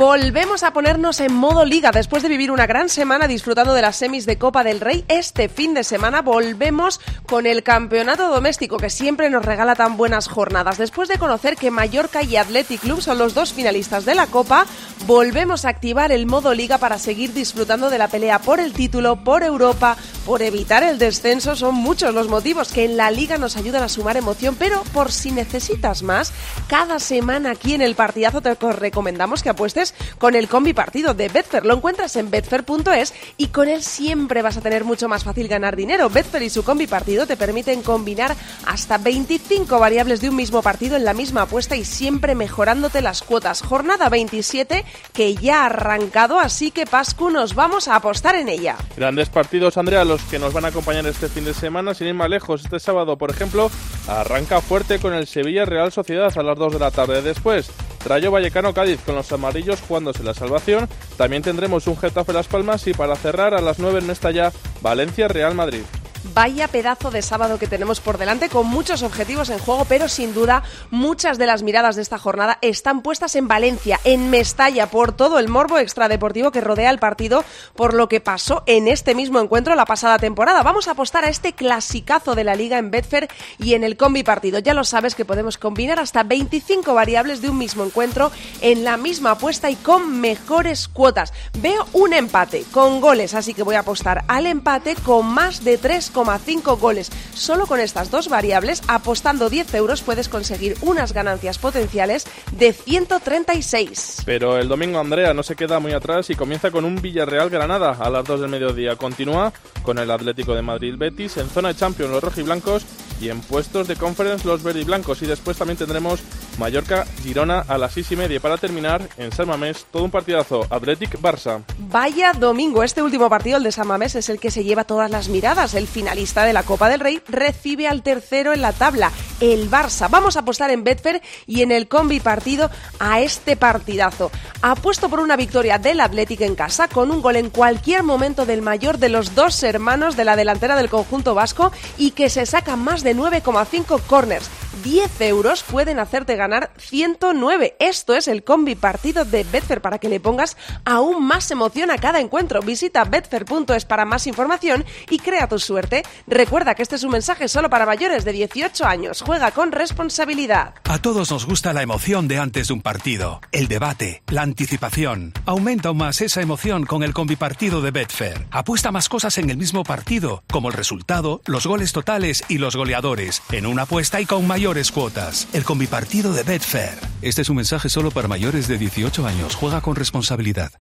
Volvemos a ponernos en modo liga después de vivir una gran semana disfrutando de las semis de Copa del Rey. Este fin de semana volvemos con el campeonato doméstico que siempre nos regala tan buenas jornadas. Después de conocer que Mallorca y Athletic Club son los dos finalistas de la Copa, volvemos a activar el modo liga para seguir disfrutando de la pelea por el título, por Europa, por evitar el descenso. Son muchos los motivos que en la liga nos ayudan a sumar emoción, pero por si necesitas más, cada semana aquí en el partidazo te recomendamos que apuestes con el combi partido de Betfair. Lo encuentras en betfair.es y con él siempre vas a tener mucho más fácil ganar dinero. Betfair y su combi partido te permiten combinar hasta 25 variables de un mismo partido en la misma apuesta y siempre mejorándote las cuotas. Jornada 27 que ya ha arrancado, así que Pascu nos vamos a apostar en ella. Grandes partidos, Andrea, los que nos van a acompañar este fin de semana, sin ir más lejos. Este sábado, por ejemplo, arranca fuerte con el Sevilla Real Sociedad a las 2 de la tarde. Después, Rayo Vallecano Cádiz con los amarillos jugándose la salvación. También tendremos un Getafe Las Palmas y para cerrar a las 9 en esta ya Valencia Real Madrid. Vaya pedazo de sábado que tenemos por delante, con muchos objetivos en juego, pero sin duda muchas de las miradas de esta jornada están puestas en Valencia, en Mestalla, por todo el morbo extradeportivo que rodea el partido, por lo que pasó en este mismo encuentro la pasada temporada. Vamos a apostar a este clasicazo de la liga en Betfair y en el combi partido. Ya lo sabes que podemos combinar hasta 25 variables de un mismo encuentro en la misma apuesta y con mejores cuotas. Veo un empate con goles, así que voy a apostar al empate con más de tres 3,5 goles. Solo con estas dos variables, apostando 10 euros, puedes conseguir unas ganancias potenciales de 136. Pero el domingo Andrea no se queda muy atrás y comienza con un Villarreal Granada a las 2 del mediodía. Continúa con el Atlético de Madrid Betis en zona de Champions los rojiblancos y en puestos de Conference los verdiblancos y después también tendremos Mallorca Girona a las 6 y media. Para terminar, en San Mamés, todo un partidazo. Athletic Barça. Vaya domingo, este último partido, el de San Mamés, es el que se lleva todas las miradas. El finalista de la Copa del Rey recibe al tercero en la tabla, el Barça. Vamos a apostar en Betfair y en el combi partido a este partidazo. Apuesto por una victoria del Athletic en casa con un gol en cualquier momento del mayor de los dos hermanos de la delantera del conjunto vasco y que se saca más de 9,5 corners. 10 euros pueden hacerte ganar 109. Esto es el combi partido de Betfair para que le pongas aún más emoción a cada encuentro. Visita betfair.es para más información y crea tu suerte. Recuerda que este es un mensaje solo para mayores de 18 años. Juega con responsabilidad. A todos nos gusta la emoción de antes de un partido, el debate, la anticipación. Aumenta aún más esa emoción con el combi partido de Betfair. Apuesta más cosas en el mismo partido, como el resultado, los goles totales y los goleadores, en una apuesta y con mayores cuotas. El combi partido de Betfair. Este es un mensaje solo para mayores de 18 años. Juega con responsabilidad.